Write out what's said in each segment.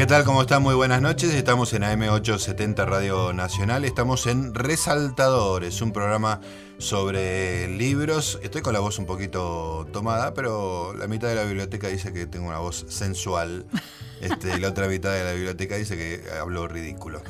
¿qué tal? ¿Cómo están? Muy buenas noches. Estamos en AM870 Radio Nacional. Estamos en Resaltadores, un programa sobre libros. Estoy con la voz un poquito tomada, pero la mitad de la biblioteca dice que tengo una voz sensual. Este, y la otra mitad de la biblioteca dice que hablo ridículo.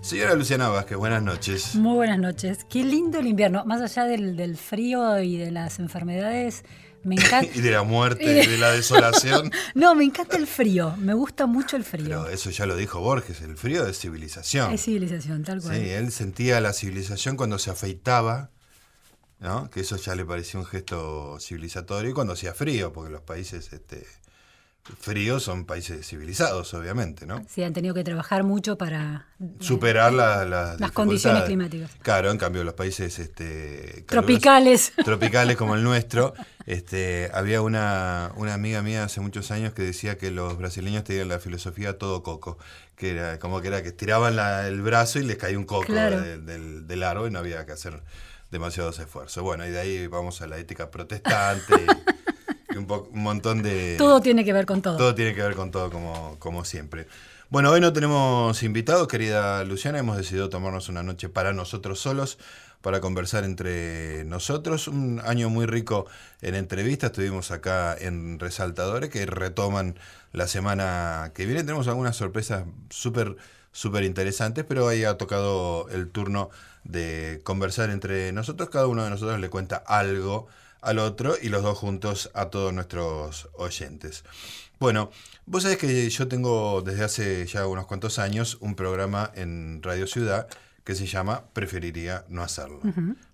Señora Luciana Vázquez, buenas noches. Muy buenas noches. Qué lindo el invierno. Más allá del, del frío y de las enfermedades, me encanta. y de la muerte, y de la desolación. no, me encanta el frío. Me gusta mucho el frío. Pero eso ya lo dijo Borges, el frío es civilización. Es civilización, tal cual. Sí, él sentía la civilización cuando se afeitaba, ¿no? Que eso ya le parecía un gesto civilizatorio y cuando hacía frío, porque los países este, fríos son países civilizados, obviamente, ¿no? Sí, han tenido que trabajar mucho para superar las condiciones climáticas. Claro, en cambio los países este, tropicales, tropicales como el nuestro, este, había una, una amiga mía hace muchos años que decía que los brasileños tenían la filosofía todo coco, que era como que era que estiraban el brazo y les caía un coco del, del, árbol y no había que hacer demasiados esfuerzos. Bueno, y de ahí vamos a la ética protestante. un, montón de... Todo tiene que ver con todo. Todo tiene que ver con todo, como, como siempre. Bueno, hoy no tenemos invitados, querida Luciana. Hemos decidido tomarnos una noche para nosotros solos, para conversar entre nosotros. Un año muy rico en entrevistas. Estuvimos acá en Resaltadores, que retoman la semana que viene. Tenemos algunas sorpresas súper, súper interesantes, pero ahí ha tocado el turno de conversar entre nosotros. Cada uno de nosotros le cuenta algo al otro y los dos juntos a todos nuestros oyentes. Bueno, vos sabés que yo tengo desde hace ya unos cuantos años un programa en Radio Ciudad que se llama Preferiría no hacerlo.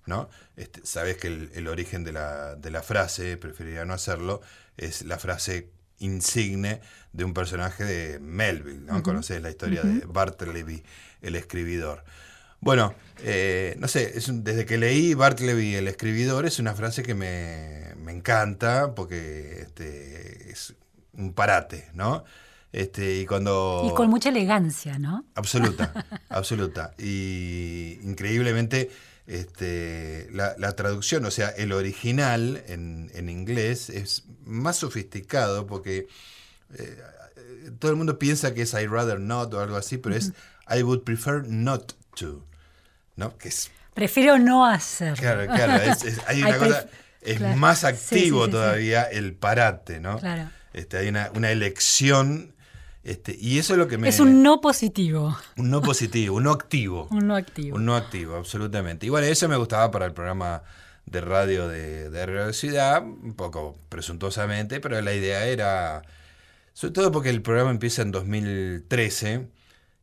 ¿no? Este, sabés que el, origen de la, de la, frase Preferiría no hacerlo es la frase insigne de un personaje de Melville. ¿no? Conocés la historia de Bartleby, el escribidor. Bueno, eh, no sé, desde que leí Bartleby, el escribidor, es una frase que me, encanta porque este, es un parate, ¿no? Este, y cuando. Y con mucha elegancia, ¿no? Absoluta, absoluta. Y increíblemente, este, la, traducción, o sea, el original en, inglés es más sofisticado porque eh, todo el mundo piensa que es I rather not o algo así, pero es I would prefer not to. ¿No? Que es, Prefiero no hacer. Claro, claro, es, hay una cosa, es más activo todavía el parate, ¿no? Claro. Este, hay una, una elección este, y eso es lo que me... Es un no positivo. Un no positivo, un no activo. un no activo. Un no activo, absolutamente. Y bueno, eso me gustaba para el programa de radio de, de Radio Ciudad, un poco presuntuosamente, pero la idea era, sobre todo porque el programa empieza en 2013,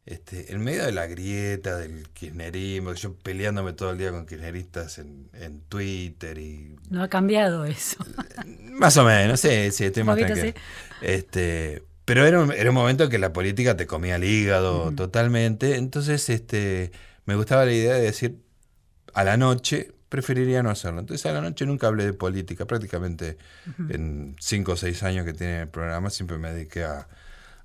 este, en medio de la grieta del kirchnerismo, yo peleándome todo el día con kirchneristas en, Twitter y... No ha cambiado eso. Más o menos, sí, sí, estoy más Este, pero era un, era un momento en que la política te comía el hígado totalmente, entonces este, me gustaba la idea de decir, a la noche preferiría no hacerlo. Entonces a la noche nunca hablé de política, prácticamente en cinco o seis años que tiene el programa siempre me dediqué a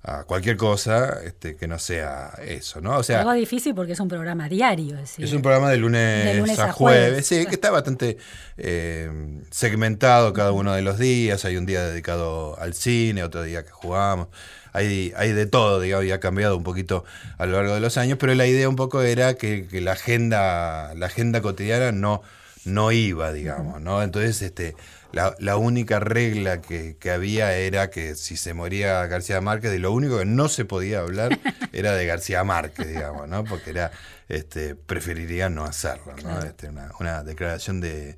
a cualquier cosa este, que no sea eso, ¿no? O sea, algo difícil porque es un programa diario. Es, es un programa de lunes, a, jueves, sí, que está bastante eh, segmentado cada uno de los días. Hay un día dedicado al cine, otro día que jugamos. Hay, hay de todo, digamos, y ha cambiado un poquito a lo largo de los años, pero la idea un poco era que, la agenda, la agenda cotidiana no, no iba, digamos, ¿no? Entonces, este, la, única regla que, había era que si se moría García Márquez, de lo único que no se podía hablar era de García Márquez, digamos, ¿no? Porque era, este, preferiría no hacerlo, ¿no? Este, una, declaración de,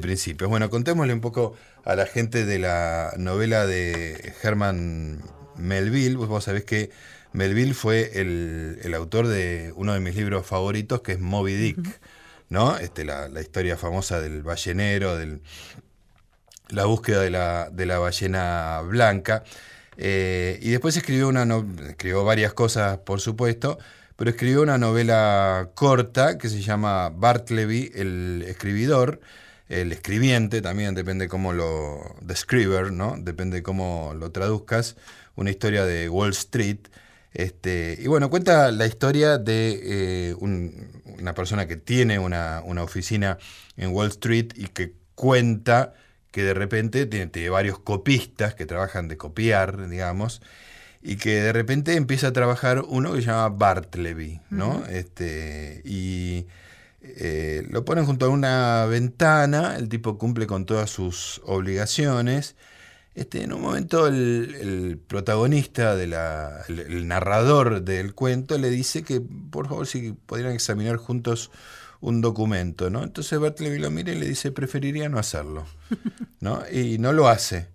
principios. Bueno, contémosle un poco a la gente de la novela de Herman Melville. Vos sabés que Melville fue el, autor de uno de mis libros favoritos, que es Moby Dick. ¿no? Este, la, la, historia famosa del ballenero, del, la búsqueda de la, de la ballena blanca. Eh, y después escribió, una escribió varias cosas, por supuesto, pero escribió una novela corta que se llama Bartleby, el escribidor, el escribiente también, depende cómo lo... The ¿no? Depende cómo lo traduzcas. Una historia de Wall Street. Este, y bueno, cuenta la historia de eh, una persona que tiene una, una oficina en Wall Street y que cuenta que de repente tiene, varios copistas que trabajan de copiar, digamos, y que de repente empieza a trabajar uno que se llama Bartleby, ¿no? este, y eh, lo ponen junto a una ventana, el tipo cumple con todas sus obligaciones. Este, en un momento el, protagonista, de la, el, narrador del cuento, le dice que por favor si podrían examinar juntos un documento, ¿no? Entonces Bartleby lo mira y le dice, preferiría no hacerlo, ¿no? Y no lo hace.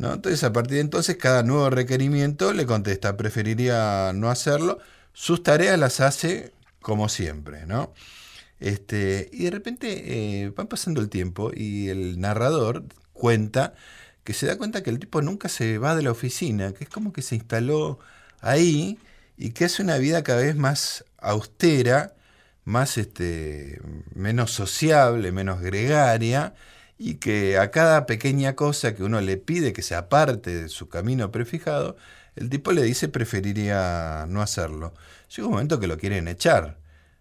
¿no? Entonces, a partir de entonces, cada nuevo requerimiento le contesta, preferiría no hacerlo. Sus tareas las hace como siempre, ¿no? Este, y de repente eh, va pasando el tiempo y el narrador cuenta que se da cuenta que el tipo nunca se va de la oficina, que es como que se instaló ahí y que hace una vida cada vez más austera, más este, menos sociable, menos gregaria, y que a cada pequeña cosa que uno le pide que se aparte de su camino prefijado, el tipo le dice preferiría no hacerlo. Llega un momento que lo quieren echar.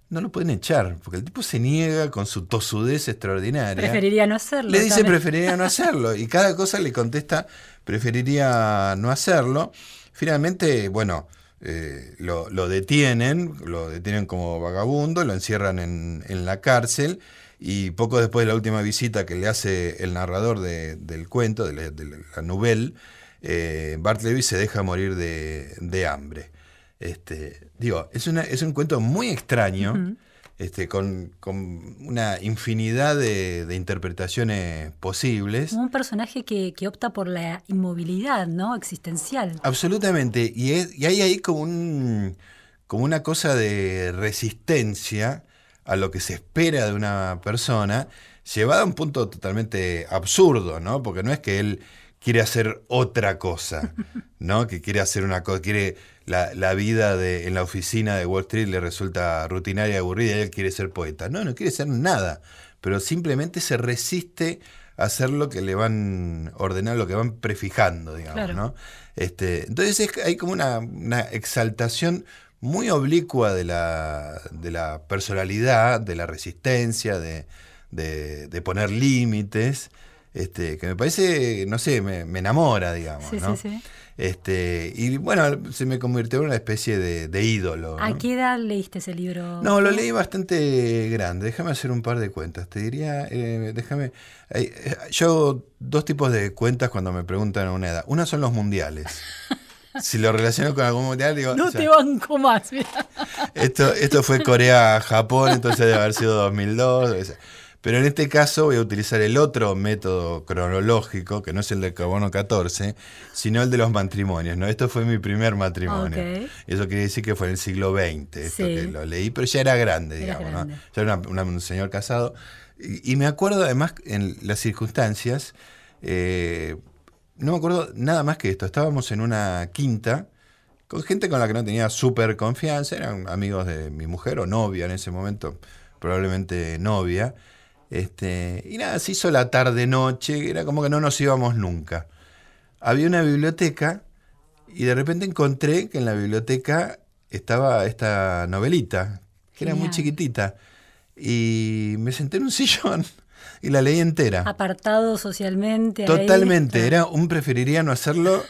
No lo pueden echar, porque el tipo se niega con su tosudez extraordinaria. Preferiría no hacerlo. Le dice preferiría no hacerlo. Y cada cosa le contesta preferiría no hacerlo. Finalmente, bueno, eh, lo, detienen, lo detienen como vagabundo, lo encierran en, en la cárcel y poco después de la última visita que le hace el narrador del cuento, de la, de novela, eh, Bartleby se deja morir de, hambre. Este, digo, es, una, es un cuento muy extraño, este, con, una infinidad de, interpretaciones posibles. un personaje que, opta por la inmovilidad, ¿no? Existencial. Absolutamente. Y, y hay ahí como, un, como una cosa de resistencia a lo que se espera de una persona, llevada a un punto totalmente absurdo, ¿no? Porque no es que él quiere hacer otra cosa, ¿no? Que quiere hacer una cosa, quiere la, vida de, en la oficina de Wall Street le resulta rutinaria y aburrida y él quiere ser poeta. No, no quiere ser nada, pero simplemente se resiste a hacer lo que le van ordenando, lo que van prefijando, digamos, ¿no? Este, entonces hay como una, una exaltación muy oblicua de la, de la personalidad, de la resistencia, de, de, poner límites, este, que me parece, no sé, me, enamora, digamos. ¿no? sí, sí. Este, y bueno, se me convirtió en una especie de, ídolo. ¿A qué edad leíste ese libro? No, lo leí bastante grande. Déjame hacer un par de cuentas. Te diría, eh, déjame. Eh, yo dos tipos de cuentas cuando me preguntan una edad. Una son los mundiales. si lo relaciono con algún mundial, digo. No te banco más, Esto, esto fue Corea-Japón, entonces debe haber sido 2002. Pero en este caso voy a utilizar el otro método cronológico, que no es el del carbono 14, sino el de los matrimonios. ¿no? Esto fue mi primer matrimonio. Eso quiere decir que fue en el siglo XX, esto que lo leí, pero ya era grande, digamos. ¿no? Ya era un señor casado. Y, me acuerdo además en las circunstancias, eh, no me acuerdo nada más que esto. Estábamos en una quinta con gente con la que no tenía súper confianza, eran amigos de mi mujer o novia en ese momento, probablemente novia. Este, y nada, se hizo la tarde-noche, era como que no nos íbamos nunca. Había una biblioteca y de repente encontré que en la biblioteca estaba esta novelita, que era muy chiquitita. Y me senté en un sillón y la leí entera. Apartado socialmente. Totalmente, era un preferiría no hacerlo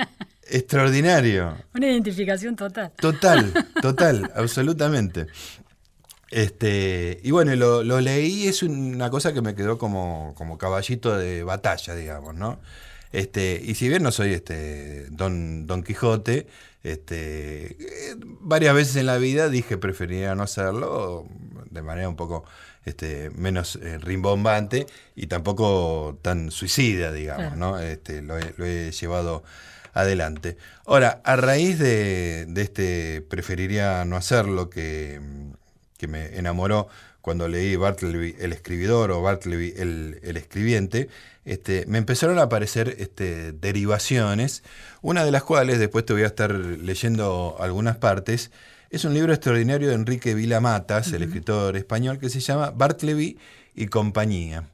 extraordinario. Una identificación total. Total, total, absolutamente. Este, y bueno, lo, lo, leí, es una cosa que me quedó como, como caballito de batalla, digamos, ¿no? Este, y si bien no soy este Don, Don Quijote, este, varias veces en la vida dije preferiría no hacerlo de manera un poco este, menos eh, rimbombante y tampoco tan suicida, digamos, ¿no? Este, lo, he, llevado adelante. Ahora, a raíz de, de este preferiría no hacerlo que que me enamoró cuando leí Bartleby el escribidor o Bartleby el, el escribiente, este, me empezaron a aparecer este, derivaciones, una de las cuales después te voy a estar leyendo algunas partes. Es un libro extraordinario de Enrique Vila Matas, el escritor español, que se llama Bartleby y compañía.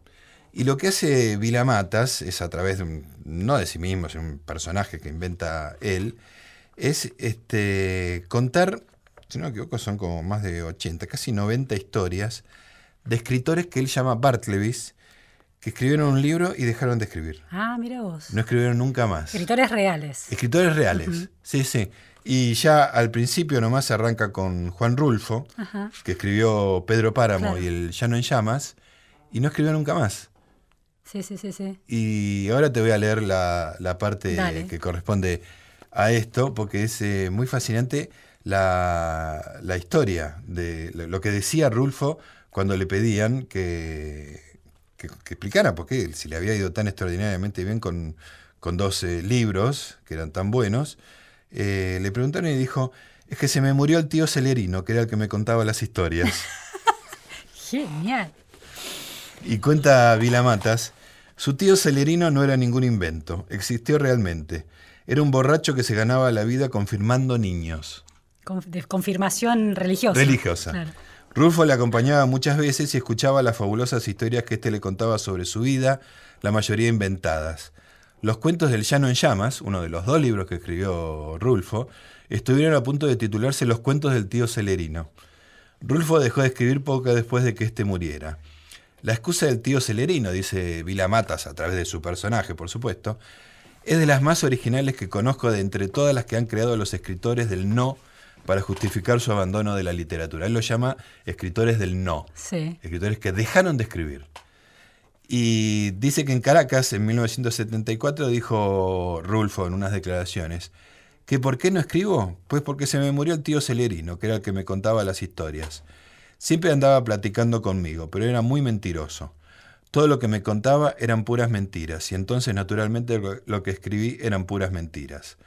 Y lo que hace Vila Matas es a través de un, no de sí mismo, es un personaje que inventa él, es este, contar si no me equivoco, son como más de 80, casi 90 historias de escritores que él llama Bartlebys, que escribieron un libro y dejaron de escribir. Ah, mira vos. No escribieron nunca más. Escritores reales. Escritores reales, sí, sí. Y ya al principio nomás se arranca con Juan Rulfo, que escribió Pedro Páramo y el Llano en Llamas, y no escribió nunca más. Sí, sí, sí, sí. Y ahora te voy a leer la, parte que corresponde a esto, porque es eh, muy fascinante la, la, historia de lo que decía Rulfo cuando le pedían que, que, explicara por qué, si le había ido tan extraordinariamente bien con, con dos libros que eran tan buenos. Eh, le preguntaron y dijo, es que se me murió el tío Celerino, que era el que me contaba las historias. Genial. Y cuenta Vila Matas, su tío Celerino no era ningún invento, existió realmente. Era un borracho que se ganaba la vida confirmando niños. De confirmación religiosa. Religiosa. Rulfo le acompañaba muchas veces y escuchaba las fabulosas historias que éste le contaba sobre su vida, la mayoría inventadas. Los cuentos del Llano en Llamas, uno de los dos libros que escribió Rulfo, estuvieron a punto de titularse Los cuentos del tío Celerino. Rulfo dejó de escribir poco después de que éste muriera. La excusa del tío Celerino, dice Vila Matas a través de su personaje, por supuesto, es de las más originales que conozco de entre todas las que han creado los escritores del no para justificar su abandono de la literatura. Él lo llama escritores del no, sí. escritores que dejaron de escribir. Y dice que en Caracas, en 1974, dijo Rulfo en unas declaraciones, que ¿por qué no escribo? Pues porque se me murió el tío Celerino, que era el que me contaba las historias. Siempre andaba platicando conmigo, pero era muy mentiroso. Todo lo que me contaba eran puras mentiras, y entonces naturalmente lo que escribí eran puras mentiras.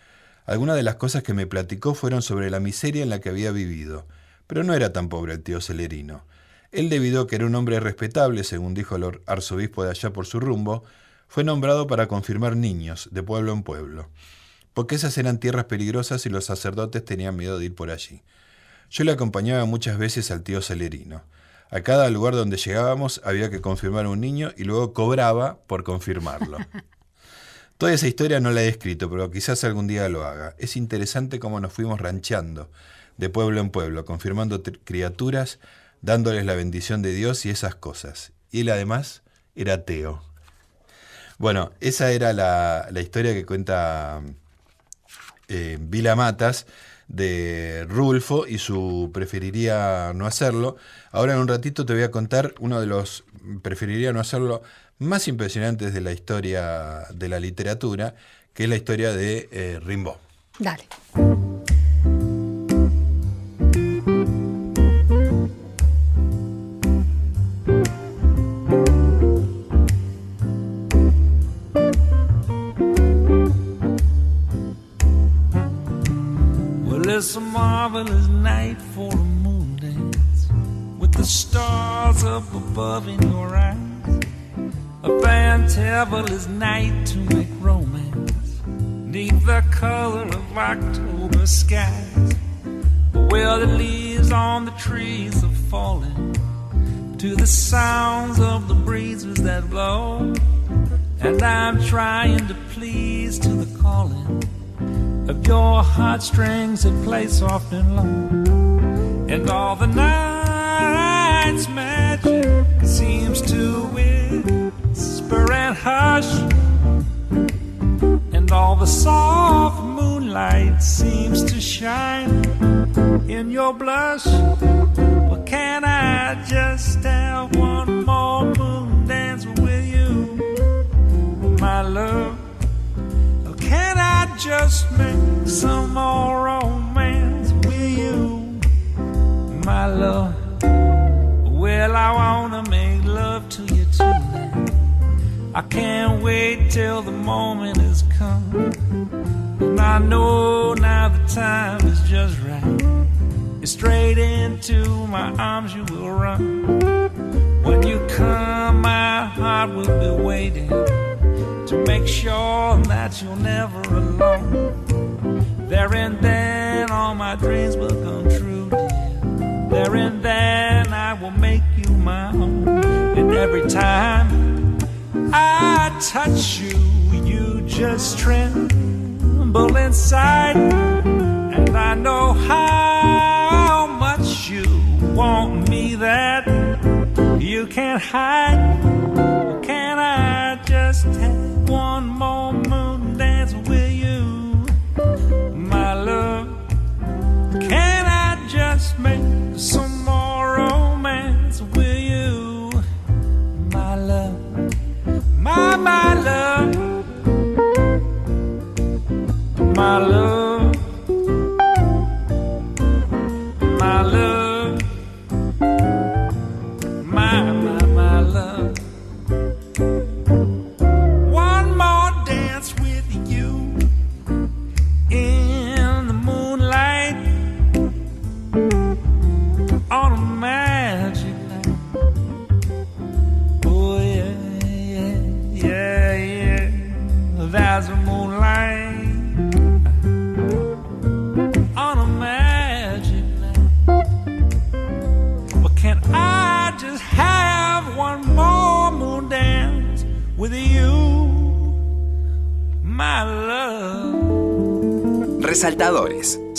Algunas de las cosas que me platicó fueron sobre la miseria en la que había vivido, pero no era tan pobre el tío Celerino. Él, debido a que era un hombre respetable, según dijo el arzobispo de allá por su rumbo, fue nombrado para confirmar niños, de pueblo en pueblo, porque esas eran tierras peligrosas y los sacerdotes tenían miedo de ir por allí. Yo le acompañaba muchas veces al tío Celerino. A cada lugar donde llegábamos había que confirmar un niño y luego cobraba por confirmarlo. Toda esa historia no la he escrito, pero quizás algún día lo haga. Es interesante cómo nos fuimos ranchando, de pueblo en pueblo, confirmando criaturas, dándoles la bendición de Dios y esas cosas. Y él además era ateo. Bueno, esa era la, historia que cuenta eh, Vila Matas de Rulfo y su preferiría no hacerlo. Ahora en un ratito te voy a contar uno de los preferiría no hacerlo más impresionantes de la historia de la literatura, que es la historia de eh, Rimbaud. Dale. It's a marvelous night for a moon dance with the stars up above in your eyes. A fantabulous night to make romance neath the color of October skies. Where the leaves on the trees are falling to the sounds of the breezes that blow. And I'm trying to please to the calling of your heartstrings that play soft and low. And all the night's magic seems to whisper and hush. And all the soft moonlight seems to shine in your blush. Well, can I just have one more moon dance with you, my love? Can I just make some more romance with you, my love? Well, I wanna I can't wait till the moment has come. And I know now the time is just right. Straight into my arms you will run. When you come, my heart will be waiting to make sure that you're never alone. There and then all my dreams will come true, dear. There and then I will make you my own. And every time I touch you, you just tremble inside. And I know how much you want me that you can't hide. Can I? just have one more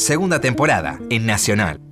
segunda temporada en Nacional.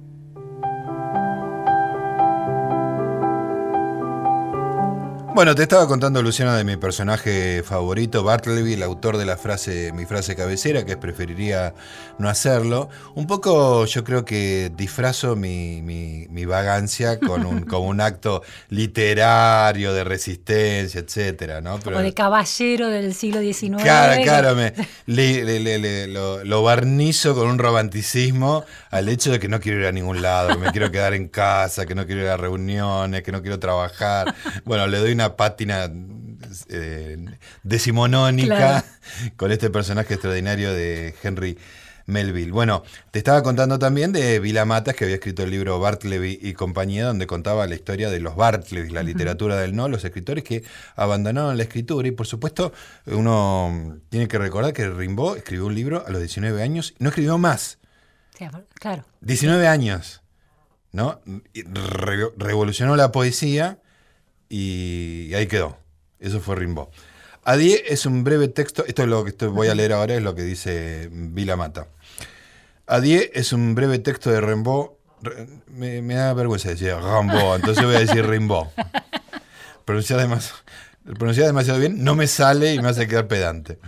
Bueno, te estaba contando, Luciana, de mi personaje favorito, Bartleby, el autor de la frase, mi frase cabecera, que preferiría no hacerlo. Un poco yo creo que disfrazo mi, mi- mi vagancia con un, como un acto literario de resistencia, etcétera, ¿no? Pero- o de caballero del siglo XIX. Claro, claro, me, le- le- le- le- lo, lo barnizo con un romanticismo al hecho de que no quiero ir a ningún lado, que me quiero quedar en casa, que no quiero ir a reuniones, que no quiero trabajar. Bueno, le doy una pátina eh, decimonónica Claro. con este personaje extraordinario de Henry Melville. Bueno, te estaba contando también de Vila Matas, que había escrito el libro Bartleby y compañía, donde contaba la historia de los Bartleby, la literatura del no, los escritores que abandonaron la escritura. Y por supuesto, uno tiene que recordar que Rimbaud escribió un libro a los 19 años y no escribió más. Sí, claro. 19 años, ¿no? Re- revolucionó la poesía y ahí quedó. Eso fue Rimbaud. Adie es un breve texto, esto es lo que estoy- voy a leer ahora, es lo que dice Vila Mata. Adie es un breve texto de Rimbaud. Me da vergüenza decir Rimbaud, entonces voy a decir Rimbaud. Pronunciar demasiado, pronunciar demasiado bien no me sale y me hace quedar pedante.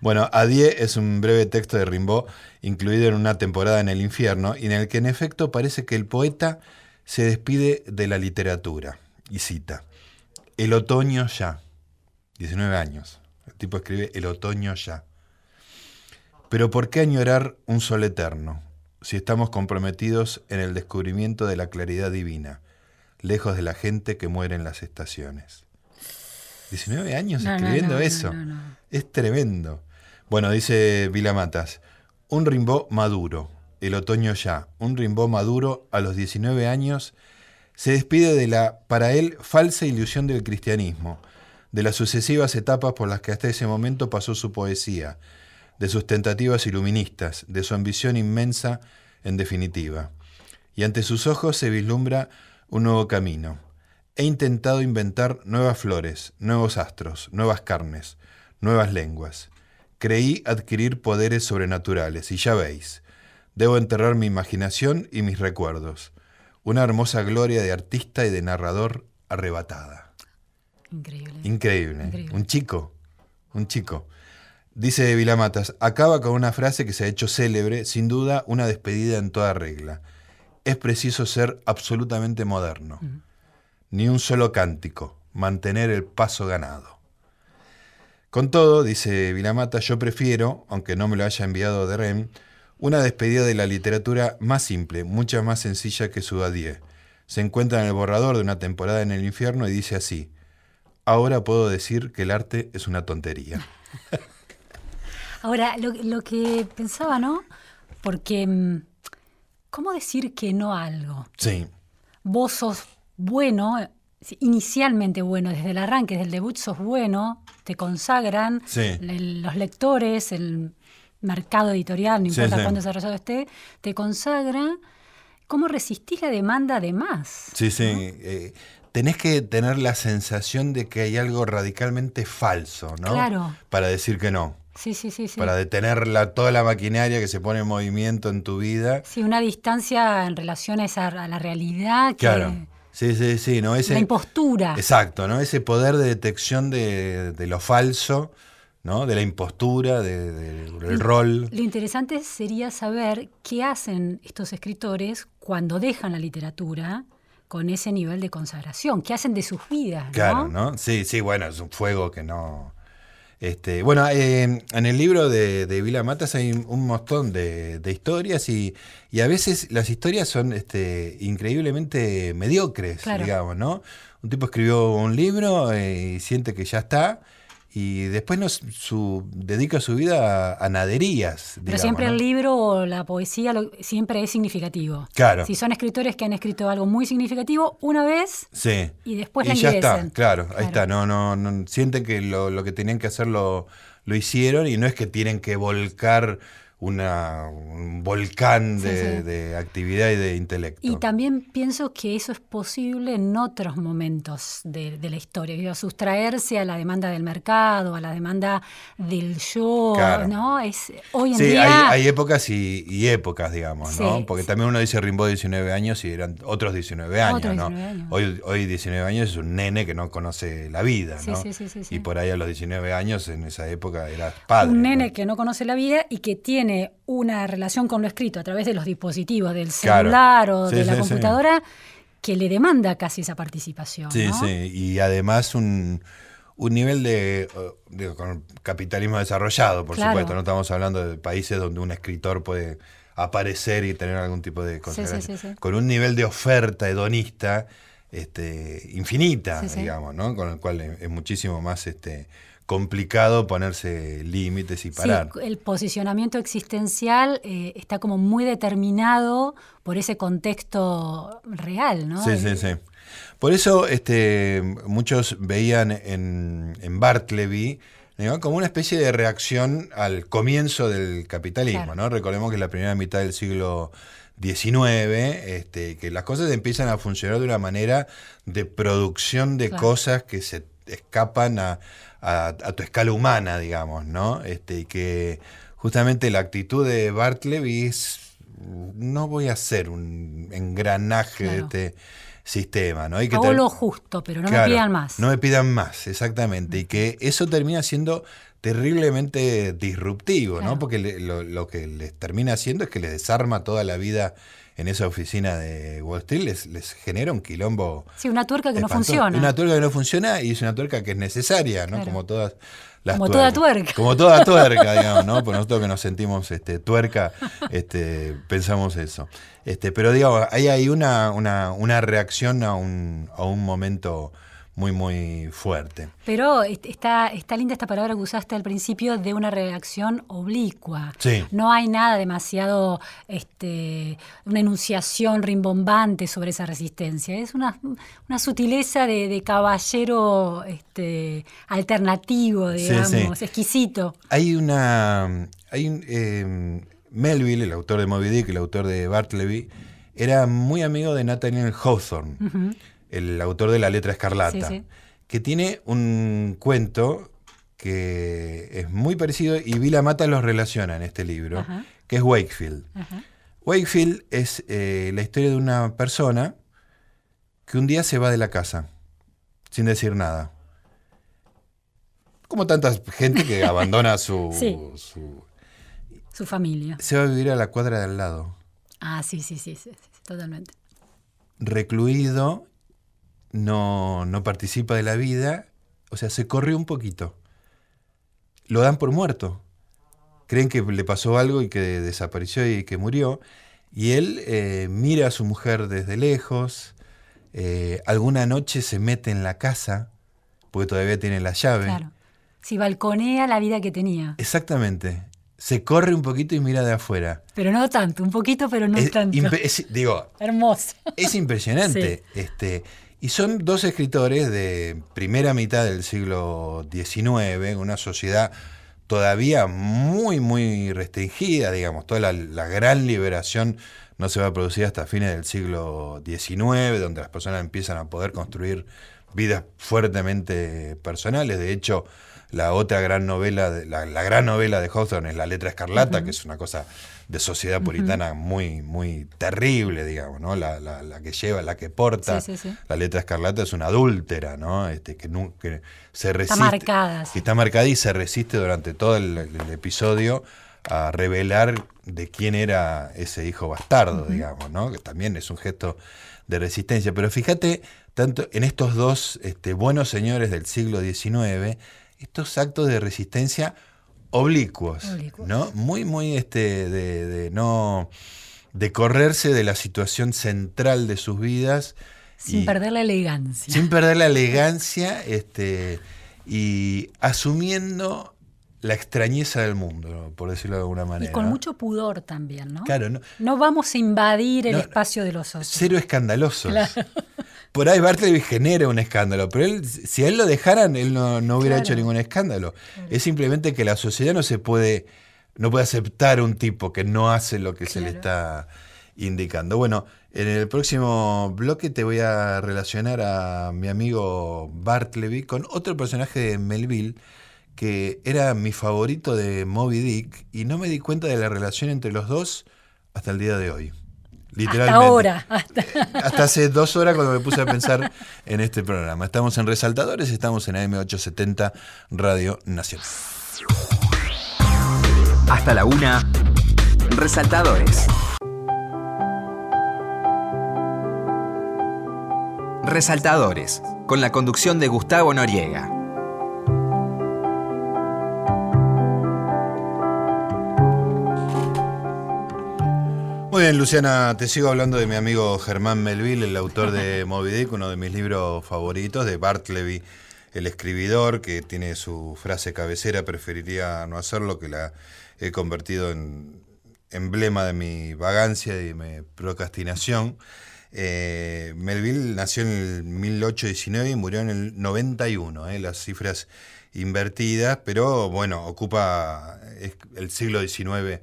Bueno, Adie es un breve texto de Rimbaud incluido en una temporada en el infierno y en el que en efecto parece que el poeta se despide de la literatura y cita, el otoño ya, 19 años, el tipo escribe el otoño ya. Pero ¿por qué añorar un sol eterno si estamos comprometidos en el descubrimiento de la claridad divina, lejos de la gente que muere en las estaciones? 19 años No, escribiendo no, no, eso. Es tremendo. Bueno, dice Vilamatas, un Rimbaud maduro, el otoño ya, un Rimbaud maduro a los 19 años, se despide de la, para él, falsa ilusión del cristianismo, de las sucesivas etapas por las que hasta ese momento pasó su poesía, de sus tentativas iluministas, de su ambición inmensa, en definitiva. Y ante sus ojos se vislumbra un nuevo camino. He intentado inventar nuevas flores, nuevos astros, nuevas carnes, nuevas lenguas. Creí adquirir poderes sobrenaturales, y ya veis, debo enterrar mi imaginación y mis recuerdos. Una hermosa gloria de artista y de narrador arrebatada. Increíble. Increíble. Increíble. Un chico, un chico. Dice Vilamatas, acaba con una frase que se ha hecho célebre, sin duda una despedida en toda regla. Es preciso ser absolutamente moderno. Ni un solo cántico, mantener el paso ganado. Con todo, dice Vilamata, yo prefiero, aunque no me lo haya enviado de Rem, una despedida de la literatura más simple, mucha más sencilla que su. Se encuentra en el borrador de una temporada en el infierno y dice así, ahora puedo decir que el arte es una tontería. Ahora, lo, lo que pensaba, ¿no? Porque, mm, ¿cómo decir que no a algo? Sí, Vos sos bueno, inicialmente bueno, desde el arranque, desde el debut sos bueno, te consagran, Sí. el- los lectores, el mercado editorial, no importa sí. cuándo desarrollado esté, te consagra. ¿Cómo resistís la demanda de más? sí, sí. eh, tenés que tener la sensación de que hay algo radicalmente falso, ¿no? Claro. Para decir que no. Sí, sí, sí, sí. Para detener la- toda la maquinaria que se pone en movimiento en tu vida. Sí, una distancia en relación a, esa, a la realidad que, Claro. Sí, sí, sí, ¿no? Ese, la impostura. Exacto, ¿no? Ese poder de detección de, de lo falso, ¿no? De la impostura, de- de- del rol. Lo interesante sería saber qué hacen estos escritores cuando dejan la literatura con ese nivel de consagración, qué hacen de sus vidas. ¿no? Claro, ¿no? Sí, sí, bueno, es un fuego que no. Este, bueno, eh, en el libro de, de Vila Matas hay un montón de, de historias y, y a veces las historias son este, increíblemente mediocres, Claro. digamos, ¿no? Un tipo escribió un libro eh, y siente que ya está y después nos, su, dedica su vida a, a naderías. Pero digamos, siempre ¿no? el libro o la poesía lo- siempre es significativo. Claro. Si son escritores que han escrito algo muy significativo una vez, Sí. Y después y ya languidecen. está, claro, ahí Claro. está. No, no, no, sienten que lo, lo que tenían que hacer lo, lo hicieron y no es que tienen que volcar una, un volcán de, sí. de actividad y de intelecto. Y también pienso que eso es posible en otros momentos de, de la historia, digo, sustraerse a la demanda del mercado, a la demanda del yo, Claro. ¿no? Es hoy en Sí, día hay, hay épocas y, y épocas, digamos, ¿no? Porque también uno dice Rimbaud 19 años y eran otros 19 años, Otros ¿no? 19 años. Hoy, hoy 19 años es un nene que no conoce la vida, ¿no? Y por ahí a los 19 años, en esa época, era padre. un nene ¿no? que no conoce la vida y que tiene una relación con lo escrito a través de los dispositivos, del Claro. celular o Sí, de la sí, sí. computadora, que le demanda casi esa participación. Sí, ¿no? sí, y además un, un nivel de, eh, digo, con capitalismo desarrollado, por Claro. supuesto, no estamos hablando de países donde un escritor puede aparecer y tener algún tipo de sí, consideración, sí, sí. con un nivel de oferta hedonista este, infinita, digamos, ¿no? Con el cual es, es muchísimo más este, complicado ponerse límites y parar. Sí, el posicionamiento existencial eh, está como muy determinado por ese contexto real, ¿no? Sí, sí, sí. Por eso este, muchos veían en, en Bartleby ¿no? como una especie de reacción al comienzo del capitalismo. Claro. ¿no? Recordemos que en la primera mitad del siglo XIX, este, que las cosas empiezan a funcionar de una manera de producción de Claro. cosas que se escapan a, a- a tu escala humana, digamos, ¿no? Este, y que justamente la actitud de Bartleby es no voy a hacer un engranaje Claro. de este sistema, ¿no? Y que Hago lo justo, pero no Claro, me pidan más. No me pidan más, exactamente. Y que eso termina siendo terriblemente disruptivo, Claro. ¿no? Porque le- lo, lo que les termina haciendo es que les desarma toda la vida en esa oficina de Wall Street, les, les genera un quilombo. Sí, una tuerca que no funciona. Una tuerca que no funciona y es una tuerca que es necesaria, ¿no? Claro. Como todas las Como toda tuercas. tuerca. Como toda tuerca, digamos, ¿no? Pues nosotros que nos sentimos este, tuerca, este, pensamos eso. Este, pero digamos, ahí hay una, una, una reacción a un, a un momento muy, muy fuerte. Pero est- está, está linda esta palabra que usaste al principio de una reacción oblicua. Sí. No hay nada demasiado, este, una enunciación rimbombante sobre esa resistencia. Es una, una sutileza de, de caballero este, alternativo, digamos, sí. exquisito. Hay una. Hay un, eh, Melville, el autor de Moby Dick, el autor de Bartleby, era muy amigo de Nathaniel Hawthorne, el autor de La Letra Escarlata, Sí, sí. que tiene un cuento que es muy parecido y Vila Mata los relaciona en este libro, Ajá. que es Wakefield. Ajá. Wakefield es eh, la historia de una persona que un día se va de la casa sin decir nada. Como tanta gente que abandona su, Sí. su- Su familia. Se va a vivir a la cuadra de al lado. Ah, sí, sí, sí, sí, sí, totalmente. Recluido, no, no participa de la vida, o sea, se corrió un poquito. Lo dan por muerto. Creen que le pasó algo y que desapareció y que murió. Y él eh, mira a su mujer desde lejos. eh, alguna noche se mete en la casa, porque todavía tiene la llave. Claro. Si balconea la vida que tenía. Exactamente. Se corre un poquito y mira de afuera. Pero no tanto, un poquito, pero no Es tanto. es- digo, Hermoso. es impresionante. Este, y son dos escritores de primera mitad del siglo XIX, una sociedad todavía muy, muy restringida, digamos, toda la, la gran liberación no se va a producir hasta fines del siglo XIX, donde las personas empiezan a poder construir vidas fuertemente personales. De hecho, la otra gran novela, de, la, gran novela de Hawthorne es La letra escarlata, que es una cosa de sociedad puritana muy, muy terrible, digamos, ¿no? La, que lleva, la que porta la letra escarlata es una adúltera, ¿no? Este, que, se resiste. Está marcada. Que está marcada y se resiste durante todo el, episodio a revelar de quién era ese hijo bastardo, digamos, ¿no? Que también es un gesto de resistencia. Pero fíjate, tanto en estos dos este, buenos señores del siglo XIX, estos actos de resistencia oblicuos, ¿no? Muy, muy este, de, no de correrse de la situación central de sus vidas. Sin perder la elegancia. Sin perder la elegancia, este, y asumiendo la extrañeza del mundo, por decirlo de alguna manera. Y con mucho pudor también, ¿no? Claro, no, no vamos a invadir el espacio de los otros. Cero escandalosos. por ahí Bartleby genera un escándalo, pero él, si a él lo dejaran, él no, hubiera hecho ningún escándalo. Es simplemente que la sociedad no se puede, no puede aceptar un tipo que no hace lo que se le está indicando. Bueno, en el próximo bloque te voy a relacionar a mi amigo Bartleby con otro personaje de Melville que era mi favorito de Moby Dick y no me di cuenta de la relación entre los dos hasta el día de hoy. Literalmente. Hasta ahora. Hasta... hace dos horas cuando me puse a pensar en este programa. Estamos en Resaltadores, estamos en AM870 Radio Nacional. Hasta la una. Resaltadores. Resaltadores, con la conducción de Gustavo Noriega. Muy bien, Luciana, te sigo hablando de mi amigo Germán Melville, el autor de Moby Dick, uno de mis libros favoritos, de Bartleby, el escribidor, que tiene su frase cabecera, preferiría no hacerlo, que la he convertido en emblema de mi vagancia y mi procrastinación. Eh, Melville nació en el 1819 y murió en el 91, eh, las cifras invertidas, pero bueno, ocupa el siglo XIX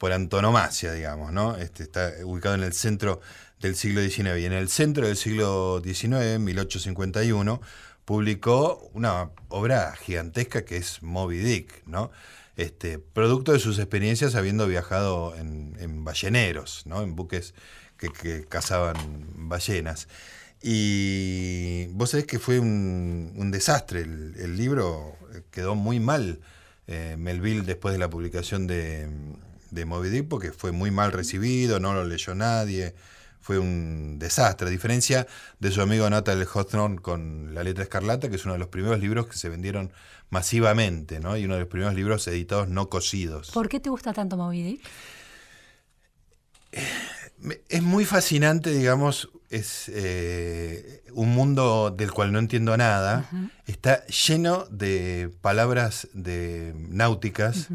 por antonomasia, digamos, ¿no? Este, está ubicado en el centro del siglo XIX. Y en el centro del siglo XIX, 1851, publicó una obra gigantesca que es Moby Dick, ¿no? Este, producto de sus experiencias habiendo viajado en, balleneros, ¿no? en buques que, cazaban ballenas. Y vos sabés que fue un, desastre, el, libro quedó muy mal. Eh, Melville después de la publicación de, de Moby Dick porque fue muy mal recibido, no lo leyó nadie, fue un desastre, a diferencia de su amigo Natal Hawthorne con La letra escarlata, que es uno de los primeros libros que se vendieron masivamente, ¿no? Y uno de los primeros libros editados no cosidos. ¿Por qué te gusta tanto Moby Dick? Es muy fascinante, digamos, es eh, un mundo del cual no entiendo nada. Está lleno de palabras de náuticas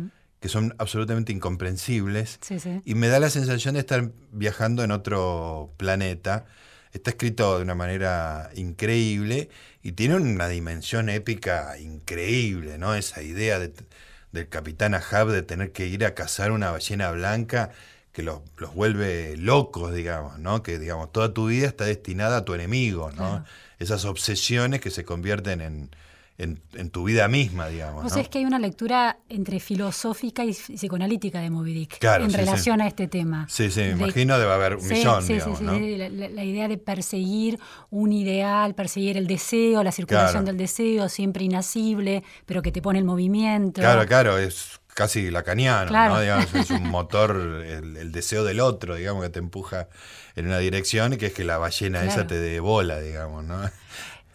que son absolutamente incomprensibles. Y me da la sensación de estar viajando en otro planeta. Está escrito de una manera increíble y tiene una dimensión épica increíble, ¿no? Esa idea del capitán Ahab de tener que ir a cazar una ballena blanca que los, vuelve locos, digamos, ¿no? Que, digamos, toda tu vida está destinada a tu enemigo, ¿no? Esas obsesiones que se convierten en, en, tu vida misma, digamos. O sea, es que hay una lectura entre filosófica y psicoanalítica de Moby Dick en relación a este tema. Sí, sí, me imagino debe haber un millón, digamos, sí, sí, la, idea de perseguir un ideal, perseguir el deseo, la circulación del deseo, siempre inacible, pero que te pone el movimiento. Claro, claro, es casi lacaniano, ¿no? Digamos, es un motor, el, deseo del otro, digamos, que te empuja en una dirección y que es que la ballena esa te dé bola, digamos, ¿no?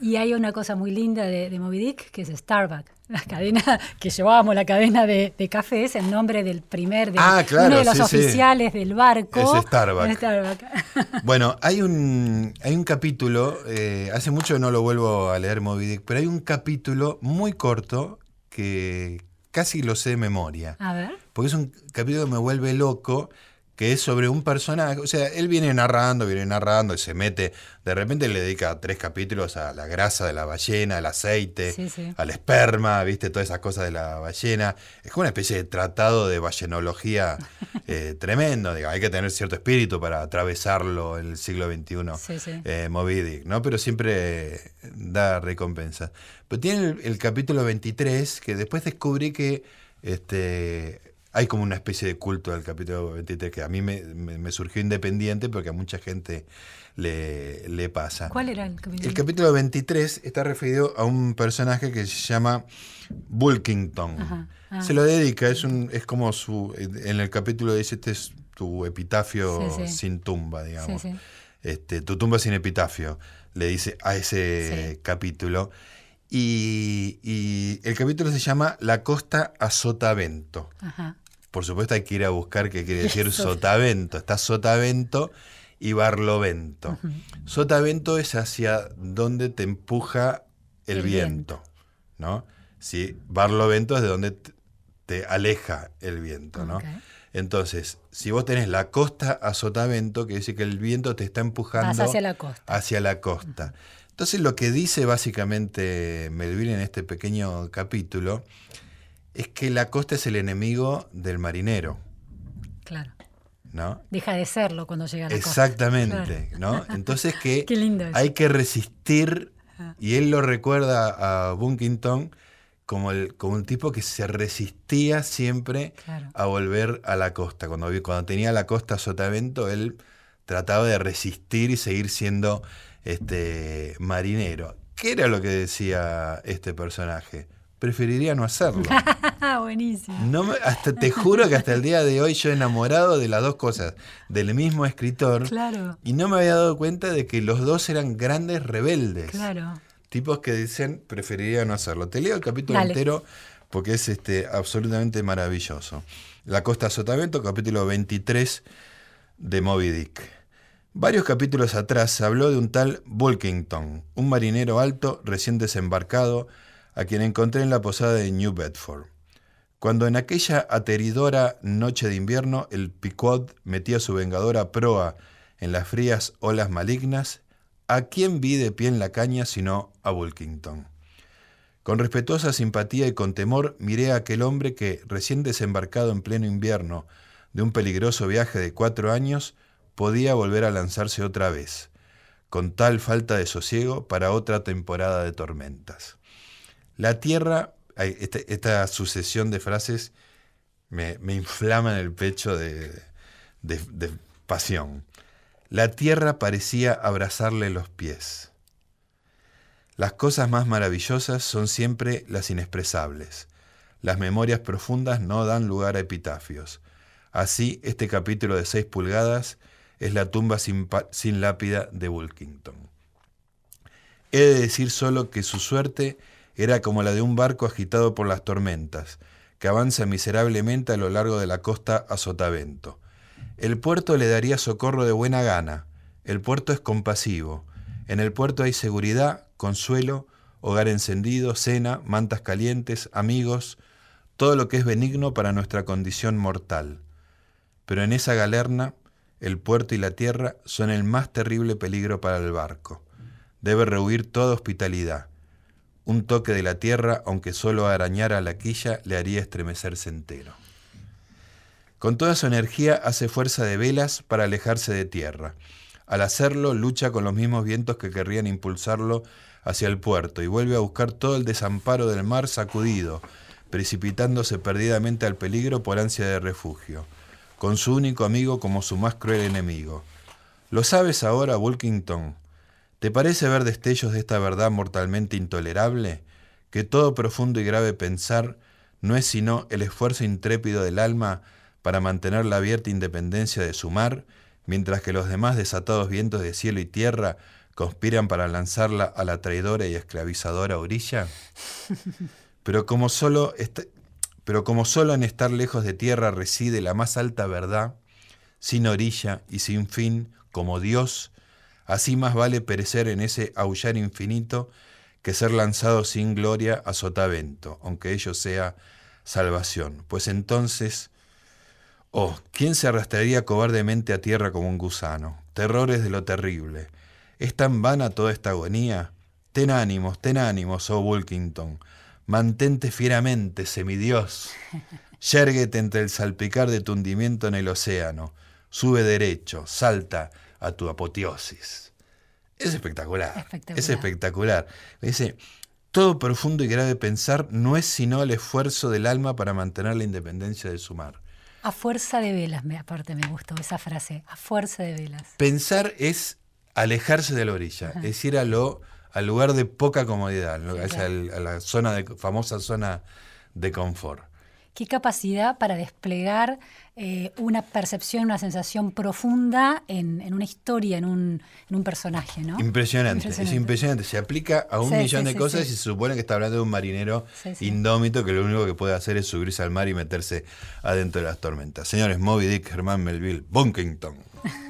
Y hay una cosa muy linda de, de Moby Dick, que es Starbucks. La cadena que llevábamos, la cadena de, cafés, el nombre del primer, de ah, uno de los oficiales del barco. Es Starbucks. bueno, hay un, hay un capítulo, eh, hace mucho no lo vuelvo a leer Moby Dick, pero hay un capítulo muy corto que casi lo sé de memoria. A ver. Porque es un capítulo que me vuelve loco, que es sobre un personaje, o sea, él viene narrando, viene narrando y se mete, de repente le dedica tres capítulos a la grasa de la ballena, al aceite, al esperma, viste, todas esas cosas de la ballena. Es como una especie de tratado de ballenología eh, tremendo, digo, hay que tener cierto espíritu para atravesarlo en el siglo XXI, eh, Moby Dick, ¿no? Pero siempre da recompensa. Pero tiene el, el capítulo 23, que después descubrí que este, hay como una especie de culto del capítulo 23 que a mí me, surgió independiente porque a mucha gente le, le, pasa. ¿Cuál era el capítulo? El capítulo 23 está referido a un personaje que se llama Bulkington. Ah. Se lo dedica, es, un, es como su. En el capítulo dice: Este es tu epitafio sin tumba, digamos. Este, tu tumba sin epitafio, le dice a ese capítulo. Y, el capítulo se llama La costa a Sotavento. Por supuesto hay que ir a buscar qué quiere decir Sotavento. Está Sotavento y Barlovento. Sotavento es hacia donde te empuja el, viento, ¿no? Sí, Barlovento es de donde te aleja el viento, ¿no? Entonces, si vos tenés la costa a Sotavento, quiere decir que el viento te está empujando hacia la costa. Hacia la costa. Entonces lo que dice básicamente Melville en este pequeño capítulo es que la costa es el enemigo del marinero. Claro. ¿No? Deja de serlo cuando llega a la Exactamente, ¿no? Entonces que hay que resistir, y él lo recuerda a Bunkington como, el, como un tipo que se resistía siempre a volver a la costa. Cuando, cuando tenía la costa Sotavento, él trataba de resistir y seguir siendo este, marinero. ¿Qué era lo que decía este personaje? Preferiría no hacerlo. Buenísimo. No hasta, te juro que hasta el día de hoy yo he enamorado de las dos cosas, del mismo escritor. Claro. Y no me había dado cuenta de que los dos eran grandes rebeldes. Claro. Tipos que dicen, preferiría no hacerlo. Te leo el capítulo entero porque es este, absolutamente maravilloso. La Costa Sotavento, capítulo 23 de Moby Dick. Varios capítulos atrás se habló de un tal Bulkington, un marinero alto recién desembarcado, a quien encontré en la posada de New Bedford. Cuando en aquella ateridora noche de invierno el Pequod metía su vengadora proa en las frías olas malignas, ¿a quién vi de pie en la caña sino a Bulkington? Con respetuosa simpatía y con temor miré a aquel hombre que, recién desembarcado en pleno invierno de un peligroso viaje de cuatro años, podía volver a lanzarse otra vez, con tal falta de sosiego para otra temporada de tormentas. La tierra, este, esta, sucesión de frases me, inflama en el pecho de, pasión. La tierra parecía abrazarle los pies. Las cosas más maravillosas son siempre las inexpresables. Las memorias profundas no dan lugar a epitafios. Así, este capítulo de seis pulgadas es la tumba sin, lápida de Wilkington. He de decir solo que su suerte era como la de un barco agitado por las tormentas, que avanza miserablemente a lo largo de la costa a sotavento. El puerto le daría socorro de buena gana. El puerto es compasivo. En el puerto hay seguridad, consuelo, hogar encendido, cena, mantas calientes, amigos, todo lo que es benigno para nuestra condición mortal. Pero en esa galerna el puerto y la tierra son el más terrible peligro para el barco. Debe rehuir toda hospitalidad. Un toque de la tierra, aunque solo arañara la quilla, le haría estremecerse entero. Con toda su energía hace fuerza de velas para alejarse de tierra. Al hacerlo, lucha con los mismos vientos que querrían impulsarlo hacia el puerto y vuelve a buscar todo el desamparo del mar sacudido, precipitándose perdidamente al peligro por ansia de refugio con su único amigo como su más cruel enemigo. ¿Lo sabes ahora, Wilkington? ¿Te parece ver destellos de esta verdad mortalmente intolerable? Que todo profundo y grave pensar no es sino el esfuerzo intrépido del alma para mantener la abierta independencia de su mar, mientras que los demás desatados vientos de cielo y tierra conspiran para lanzarla a la traidora y esclavizadora orilla? Pero como solo, pero como solo en estar lejos de tierra reside la más alta verdad, sin orilla y sin fin, como Dios, así más vale perecer en ese aullar infinito que ser lanzado sin gloria a sotavento, aunque ello sea salvación. Pues entonces, Oh, ¿quién se arrastraría cobardemente a tierra como un gusano? Terrores de lo terrible. ¿Es tan vana toda esta agonía? Ten ánimos, ten ánimos, oh Wilkington. Mantente fieramente, semidios. Yérguete entre el salpicar de tu hundimiento en el océano. Sube derecho, salta a tu apoteosis. Es espectacular. Espectacular. Es espectacular. Dice, todo profundo y grave pensar no es sino el esfuerzo del alma para mantener la independencia de su mar. A fuerza de velas, me, aparte me gustó esa frase, a fuerza de velas. Pensar es alejarse de la orilla, es ir a lo, al lugar de poca comodidad. Sí, Es claro. al- a la zona de, famosa zona de confort. Qué capacidad para desplegar eh, una percepción, una sensación profunda en, en una historia, en un, en un personaje, ¿no? Impresionante, es Impresionante. Se aplica a un Sí, millón sí, de sí, cosas y se supone que está hablando de un marinero indómito que lo único que puede hacer es subirse al mar y meterse adentro de las tormentas. Señores, Moby Dick, Germán Melville, Bunkington.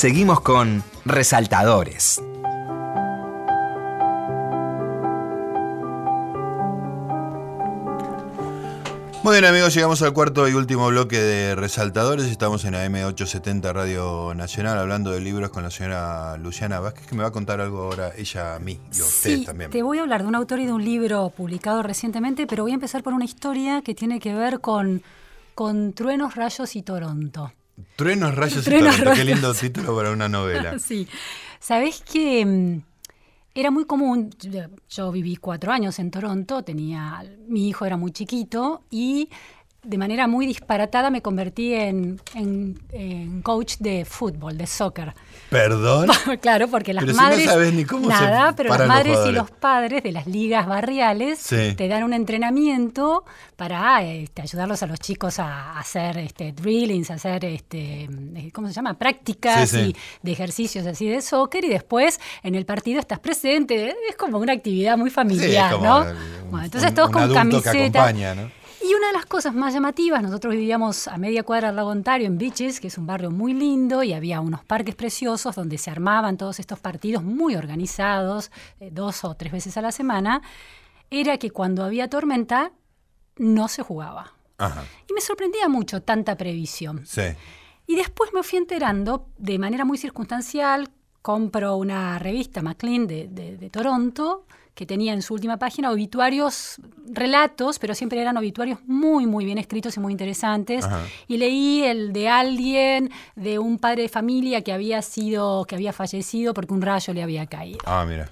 Seguimos con Resaltadores. Muy bien amigos, llegamos al cuarto y último bloque de Resaltadores. Estamos en AM870 Radio Nacional hablando de libros con la señora Luciana Vázquez, que me va a contar algo ahora ella a mí y a ustedes Sí, también. te voy a hablar de un autor y de un libro publicado recientemente, pero voy a empezar por una historia que tiene que ver con, con Truenos, Rayos y Toronto. Truenos, rayos Truenos, y Toronto. Qué lindo título para una novela. Sí. Sabés que mm, era muy común, yo, yo viví cuatro años en Toronto, tenía, mi hijo era muy chiquito y de manera muy disparatada me convertí en, en- en coach de fútbol, de soccer. ¿Perdón? claro, porque las Pero si no madres. sabes ni cómo se nada, pero las los madres y los padres de las ligas barriales Sí. te dan un entrenamiento para este, ayudarlos a los chicos a, a hacer este, drillings, a hacer, este, eh, ¿cómo se llama? Prácticas Sí, sí. y de ejercicios así de soccer y después en el partido estás presente. Es como una actividad muy familiar, ¿no? un- Bueno, entonces un- todos un con adulto que camiseta. acompaña, ¿no? Una de las cosas más llamativas, nosotros vivíamos a media cuadra del lago Ontario, en Beaches, que es un barrio muy lindo, y había unos parques preciosos donde se armaban todos estos partidos muy organizados, eh, dos o tres veces a la semana, era que cuando había tormenta no se jugaba. Ajá. Y me sorprendía mucho tanta previsión. Sí. Y después me fui enterando de manera muy circunstancial, compro una revista de, de- de Toronto que tenía en su última página obituarios, relatos, pero siempre eran obituarios muy, muy bien escritos y muy interesantes. Ajá. Y leí el de alguien, de un padre de familia que había sido, que había fallecido porque un rayo le había caído. Ah, mira.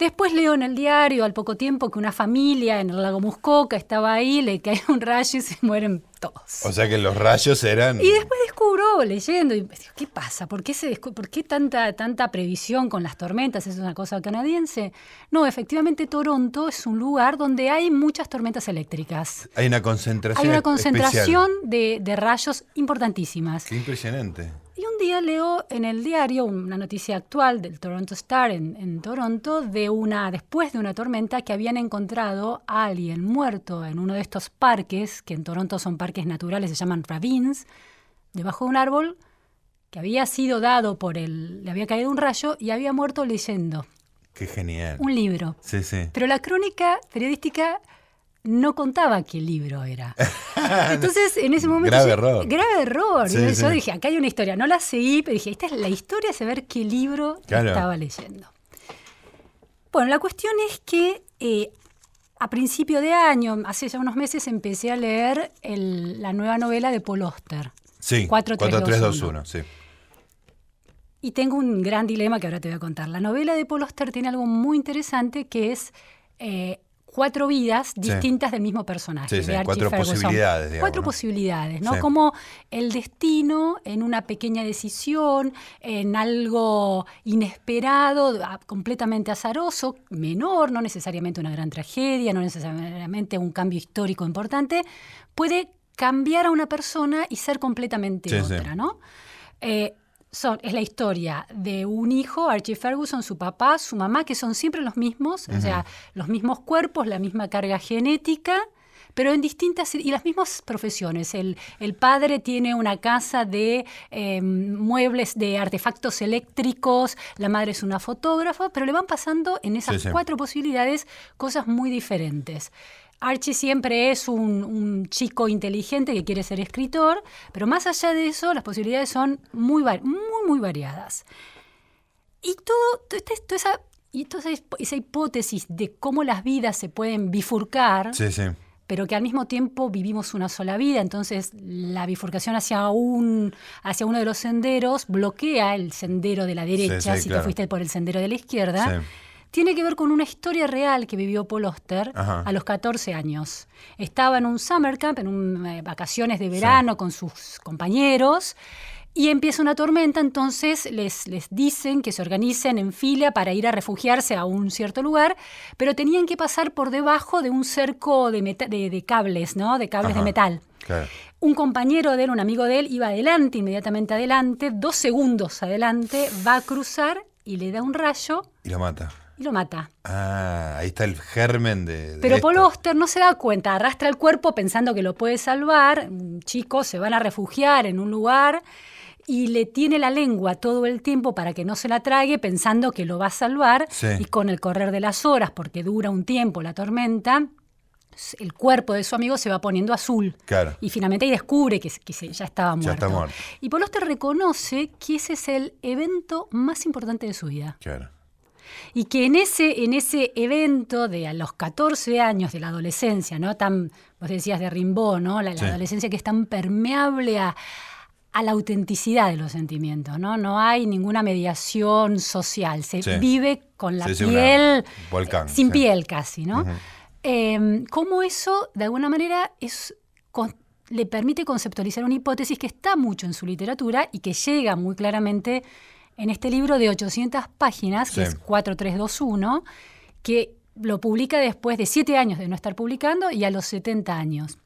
Después leo en el diario al poco tiempo que una familia en el lago Muskoka estaba ahí, le cae un rayo y se mueren todos. O sea que los rayos eran. Y después descubro, leyendo, y digo, ¿qué pasa? ¿Por qué, se descu- ¿Por qué tanta, tanta previsión con las tormentas? ¿Es una cosa canadiense? No, efectivamente Toronto es un lugar donde hay muchas tormentas eléctricas. Hay una concentración. Hay una concentración de, de rayos importantísimas. Qué impresionante. Y un día leo en el diario una noticia actual del Toronto Star en, en Toronto de una, después de una tormenta, que habían encontrado a alguien muerto en uno de estos parques, que en Toronto son parques naturales, se llaman ravines, debajo de un árbol, que había sido dado por el, le había caído un rayo y había muerto leyendo Qué genial. un libro. Sí, sí. Pero la crónica periodística no contaba qué libro era. Entonces, en ese momento. Grave yo- error. Grave error. Sí, Y yo, sí. dije, acá hay una historia. No la seguí, pero dije, esta es la historia de saber qué libro Claro. estaba leyendo. Bueno, la cuestión es que eh, a principio de año, hace ya unos meses, empecé a leer el- la nueva novela de Paul Oster. Sí. 4321. 4321, sí. Y tengo un gran dilema que ahora te voy a contar. La novela de Paul Auster tiene algo muy interesante que es eh, cuatro vidas distintas del mismo personaje. Sí, sí, de cuatro Ferguson. posibilidades, digamos, Cuatro ¿no? posibilidades, ¿no? Como el destino en una pequeña decisión, en algo inesperado, completamente azaroso, menor, no necesariamente una gran tragedia, no necesariamente un cambio histórico importante, puede cambiar a una persona y ser completamente otra, ¿no? Eh, son, es la historia de un hijo, Archie Ferguson, su papá, su mamá, que son siempre los mismos, o sea, los mismos cuerpos, la misma carga genética, pero en distintas y las mismas profesiones. El, el padre tiene una casa de eh, muebles, de artefactos eléctricos, la madre es una fotógrafa, pero le van pasando en esas Sí, sí. cuatro posibilidades cosas muy diferentes. Archie siempre es un, un chico inteligente que quiere ser escritor, pero más allá de eso, las posibilidades son muy, muy, muy variadas. Y todo, todo este- toda esa, y toda esa, esa hipótesis de cómo las vidas se pueden bifurcar, Sí, sí. pero que al mismo tiempo vivimos una sola vida, entonces la bifurcación hacia, un, hacia uno de los senderos bloquea el sendero de la derecha, sí, si claro. te fuiste por el sendero de la izquierda. Tiene que ver con una historia real que vivió Paul Oster Ajá. a los 14 años. Estaba en un summer camp, en un, eh, vacaciones de verano con sus compañeros, y empieza una tormenta, entonces les, les dicen que se organicen en fila para ir a refugiarse a un cierto lugar, pero tenían que pasar por debajo de un cerco de, de, de cables, ¿no? De cables Ajá. de metal. Claro. Un compañero de él, un amigo de él, iba adelante, inmediatamente adelante, dos segundos adelante, va a cruzar y le da un rayo Y lo mata. Y lo mata. Ah, ahí está el germen de. de Pero esto. Paul Oster no se da cuenta, arrastra el cuerpo pensando que lo puede salvar. Un chico se van a refugiar en un lugar y le tiene la lengua todo el tiempo para que no se la trague pensando que lo va a salvar. Sí. Y con el correr de las horas, porque dura un tiempo la tormenta, el cuerpo de su amigo se va poniendo azul. Claro. Y finalmente ahí descubre que, que se- ya estaba muerto. Ya está muerto. Y Paul Auster reconoce que ese es el evento más importante de su vida. Claro. Y que en ese, en ese evento de a los 14 años de la adolescencia, ¿no? Tan, vos decías de Rimbaud, ¿no? La, la Sí. adolescencia que es tan permeable a, a la autenticidad de los sentimientos, ¿no? No hay ninguna mediación social. Se Sí. vive con la Sí, piel. volcán, Sin piel casi, ¿no? Eh, cómo eso, de alguna manera, es, le permite conceptualizar una hipótesis que está mucho en su literatura y que llega muy claramente en este libro de 800 páginas, que es 4321, que lo publica después de siete años de no estar publicando y a los 70 años.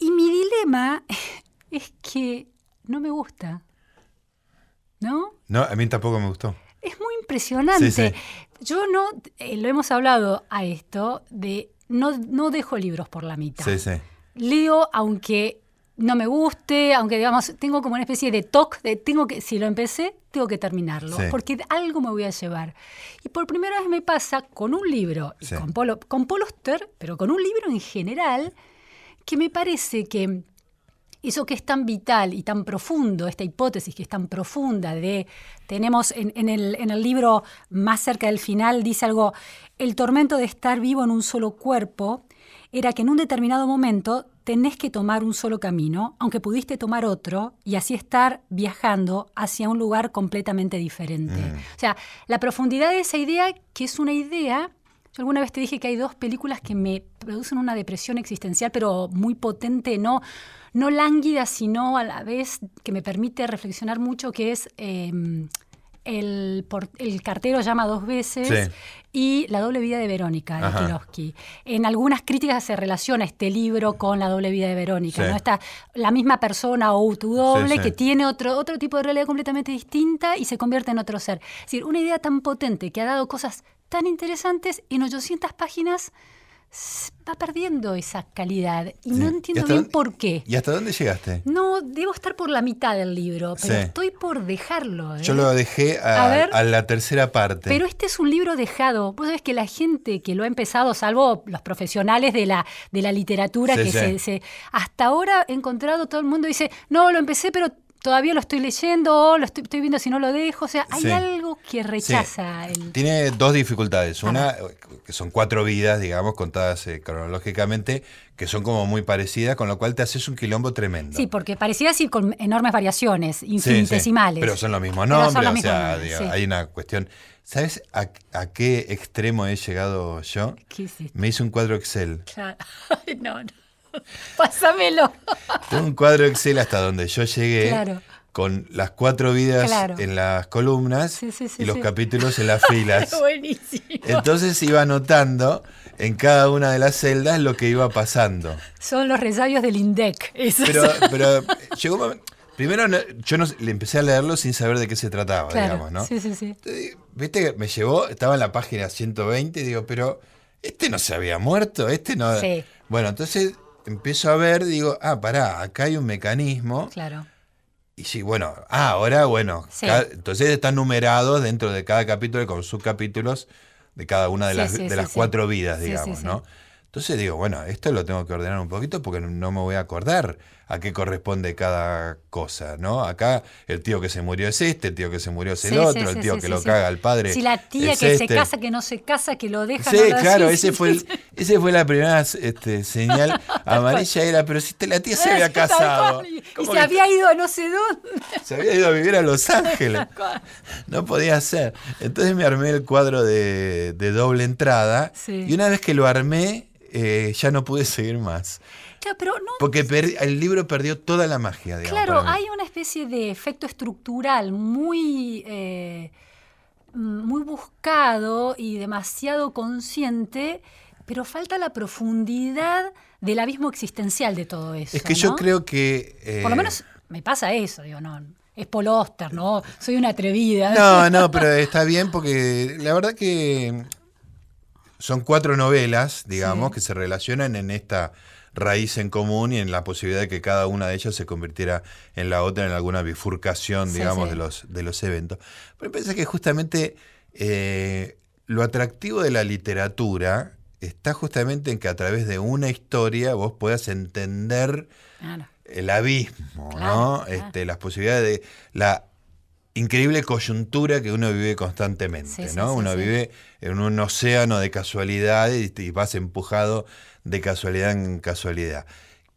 Y mi dilema es que no me gusta. ¿No? No, a mí tampoco me gustó. Es muy impresionante. Sí, sí. Yo no, eh, lo hemos hablado a esto, de no, no dejo libros por la mitad. Sí, sí. Leo aunque no me guste, aunque digamos, tengo como una especie de toque de tengo que, si lo empecé, tengo que terminarlo, Sí. porque algo me voy a llevar. Y por primera vez me pasa con un libro, y con, Paul, con Paul Auster, pero con un libro en general, que me parece que eso que es tan vital y tan profundo, esta hipótesis que es tan profunda de, tenemos en, en el, en el libro más cerca del final, dice algo, el tormento de estar vivo en un solo cuerpo era que en un determinado momento tenés que tomar un solo camino, aunque pudiste tomar otro, y así estar viajando hacia un lugar completamente diferente. O sea, la profundidad de esa idea, que es una idea yo alguna vez te dije que hay dos películas que me producen una depresión existencial, pero muy potente, no, no lánguida, sino a la vez que me permite reflexionar mucho, que es eh, el, por- el cartero llama dos veces Sí. y La doble vida de Verónica, de Ajá. Kieslowski. En algunas críticas se relaciona este libro con La doble vida de Verónica, Sí. ¿no? Está la misma persona o tu doble Sí, que tiene otro, otro tipo de realidad completamente distinta y se convierte en otro ser. Es decir, una idea tan potente que ha dado cosas tan interesantes en 800 páginas va perdiendo esa calidad y no entiendo bien dónde- por qué. ¿Y hasta dónde llegaste? No, debo estar por la mitad del libro, pero Sí. estoy por dejarlo. ¿eh? Yo lo dejé a, A ver. a la tercera parte. Pero este es un libro dejado. Vos sabés que la gente que lo ha empezado, salvo los profesionales de la, de la literatura, Sí, que. Se, se- hasta ahora he encontrado todo el mundo dice, no, lo empecé, pero todavía lo estoy leyendo, o lo estoy, estoy viendo si no lo dejo. O sea, hay Sí. algo que rechaza el. Tiene dos dificultades. Una, que son cuatro vidas, digamos, contadas eh, cronológicamente, que son como muy parecidas, con lo cual te haces un quilombo tremendo. Sí, porque parecía así con enormes variaciones, Sí, sí. infinitesimales. Pero son los mismos nombres, los o mismos sea, nombres, digo, sí. hay una cuestión. ¿Sabes a, a qué extremo he llegado yo? Me hice un cuadro Excel. Claro. No, no. Pásamelo. Un cuadro Excel hasta donde yo llegué. Claro. Con las cuatro vidas Claro. en las columnas Sí, sí, sí, y los capítulos en las filas. Buenísimo. Entonces iba anotando en cada una de las celdas lo que iba pasando. Son los resabios del INDEC. Pero, pero llegó un momento. Primero, yo no, le empecé a leerlo sin saber de qué se trataba, claro. digamos, ¿no? Sí, sí, sí. Viste que me llevó, estaba en la página 120 y digo, pero este no se había muerto, este no. Sí. Bueno, entonces empiezo a ver, digo, ah, pará, acá hay un mecanismo. Claro. Y sí, bueno, ah, ahora, bueno, Sí. cada- entonces están numerados dentro de cada capítulo con subcapítulos de cada una de Sí, las, sí, de las cuatro vidas, digamos. ¿no? Entonces digo, bueno, esto lo tengo que ordenar un poquito porque no me voy a acordar a qué corresponde cada cosa, ¿no? Acá el tío que se murió es este, el tío que se murió es el Sí, otro, sí, el tío sí, que lo caga al padre. Si la tía es que se este. casa, que no se casa, que lo deja. Sí, no lo- claro, ese fue el, ese fue la primera este, señal amarilla era, pero si la tía se había casado. Y ¿Cómo se que había ido a no sé dónde. se había ido a vivir a Los Ángeles. No podía ser. Entonces me armé el cuadro de, de doble entrada. Sí. Y una vez que lo armé, eh, ya no pude seguir más. Claro, pero no. Porque per- el libro perdió toda la magia, digamos. Claro, hay una especie de efecto estructural muy, eh, muy buscado y demasiado consciente, pero falta la profundidad del abismo existencial de todo eso. Es que yo creo que. eh, Por lo menos me pasa eso, digo, no. Es Paul Auster, ¿no? Soy una atrevida. No, no, pero está bien porque la verdad que son cuatro novelas, digamos, Sí. que se relacionan en esta raíz en común y en la posibilidad de que cada una de ellas se convirtiera en la otra en alguna bifurcación, digamos, sí. de los de los eventos. Pero parece que justamente eh, lo atractivo de la literatura está justamente en que a través de una historia vos puedas entender el abismo, ¿no? Este, las posibilidades de la increíble coyuntura que uno vive constantemente, ¿no? uno vive en un océano de casualidades y vas empujado de casualidad en casualidad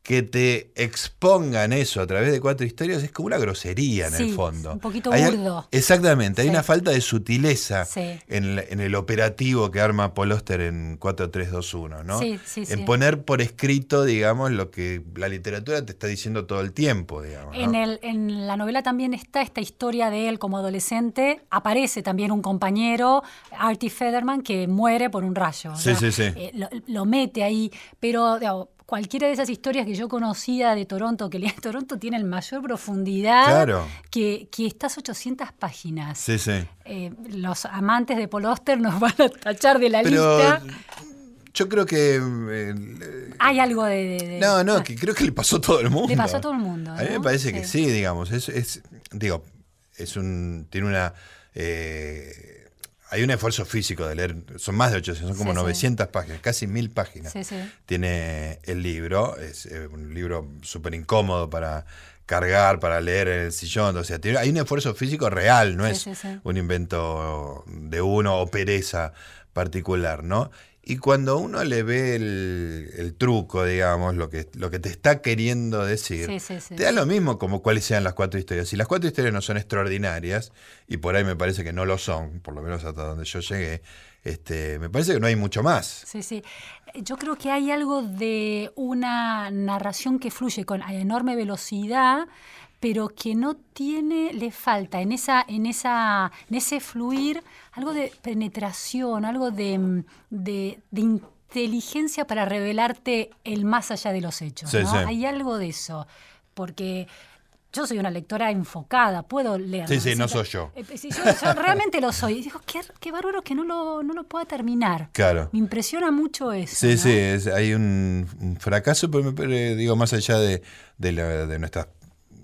que te expongan eso a través de cuatro historias es como una grosería en el fondo. Un poquito burdo. exactamente, hay una falta de sutileza en, el operativo que arma Paul Oster en 4321, ¿no? en poner por escrito, digamos, lo que la literatura te está diciendo todo el tiempo, digamos. En, el, en la novela también está esta historia de él como adolescente. Aparece también un compañero, Artie Federman, que muere por un rayo. Sí, sí, sí. Eh, lo, mete ahí, pero cualquiera de esas historias que yo conocía de Toronto, que leía Toronto, tiene mayor profundidad que, que, estas 800 páginas. Sí, sí. Eh, los amantes de Paul Oster nos van a tachar de la lista. Yo creo que. Eh, Hay algo de. no, no, que creo que le pasó a todo el mundo. Le pasó a todo el mundo. A mí me parece que sí, digamos. Es, es, digo, es un. Tiene una. Eh, hay un esfuerzo físico de leer, son más de 800, son como 900 páginas, casi 1000 páginas. Tiene el libro, es eh, un libro súper incómodo para cargar, para leer en el sillón. O sea, hay un esfuerzo físico real, no es un invento de uno o pereza particular, ¿no? Y cuando uno le ve el, truco, digamos, lo que, lo que te está queriendo decir, te da lo mismo como cuáles sean las cuatro historias. Si las cuatro historias no son extraordinarias, y por ahí me parece que no lo son, por lo menos hasta donde yo llegué, este, me parece que no hay mucho más. Sí, sí. Yo creo que hay algo de una narración que fluye con enorme velocidad, pero que no tiene, le falta en esa, en esa, en ese fluir algo de penetración, algo de, de, inteligencia para revelarte el más allá de los hechos. Hay algo de eso. Porque yo soy una lectora enfocada, puedo leer. Sí, sí, no soy yo. Eh, yo, realmente lo soy. Y digo, qué, qué bárbaro que no lo, no lo pueda terminar. Claro. Me impresiona mucho eso. Sí, sí, hay un, fracaso, pero, me, digo, más allá de, de, de nuestras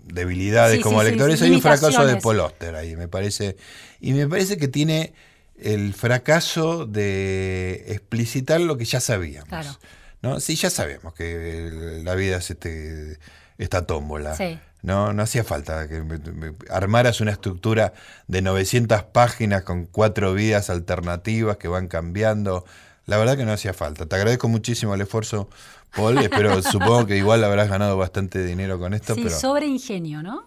debilidades como lectores, hay un fracaso de Paul ahí, me parece. Y me parece que tiene el fracaso de explicitar lo que ya sabíamos. Claro. ¿no? Sí, ya sabemos que la vida es este, esta tómbola. No, no hacía falta que armaras una estructura de 900 páginas con cuatro vidas alternativas que van cambiando. La verdad que no hacía falta. Te agradezco muchísimo el esfuerzo Paul, pero supongo que igual habrás ganado bastante dinero con esto. Sí, sobre ingenio, ¿no?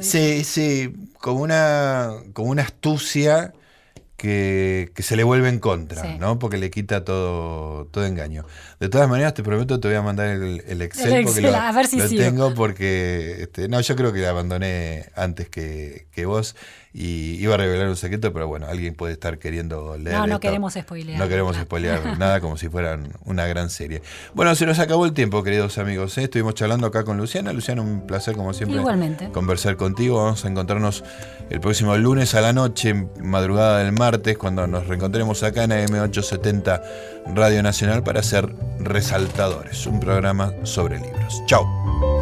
Sí, sí, como una, como una astucia que, se le vuelve en contra, ¿no? Porque le quita todo, todo engaño. De todas maneras, te prometo, te voy a mandar el, Excel, porque lo, a ver si tengo porque, este, no, yo creo que la abandoné antes que, que vos y iba a revelar un secreto, pero bueno, alguien puede estar queriendo leer. No, no queremos spoilear. No queremos spoilear nada como si fueran una gran serie. Bueno, se nos acabó el tiempo, queridos amigos. ¿eh? Estuvimos charlando acá con Luciana. Luciana, un placer como siempre. Igualmente. Conversar contigo. Vamos a encontrarnos el próximo lunes a la noche, madrugada del martes, cuando nos reencontremos acá en AM870 Radio Nacional para ser resaltadores. Un programa sobre libros. Chao.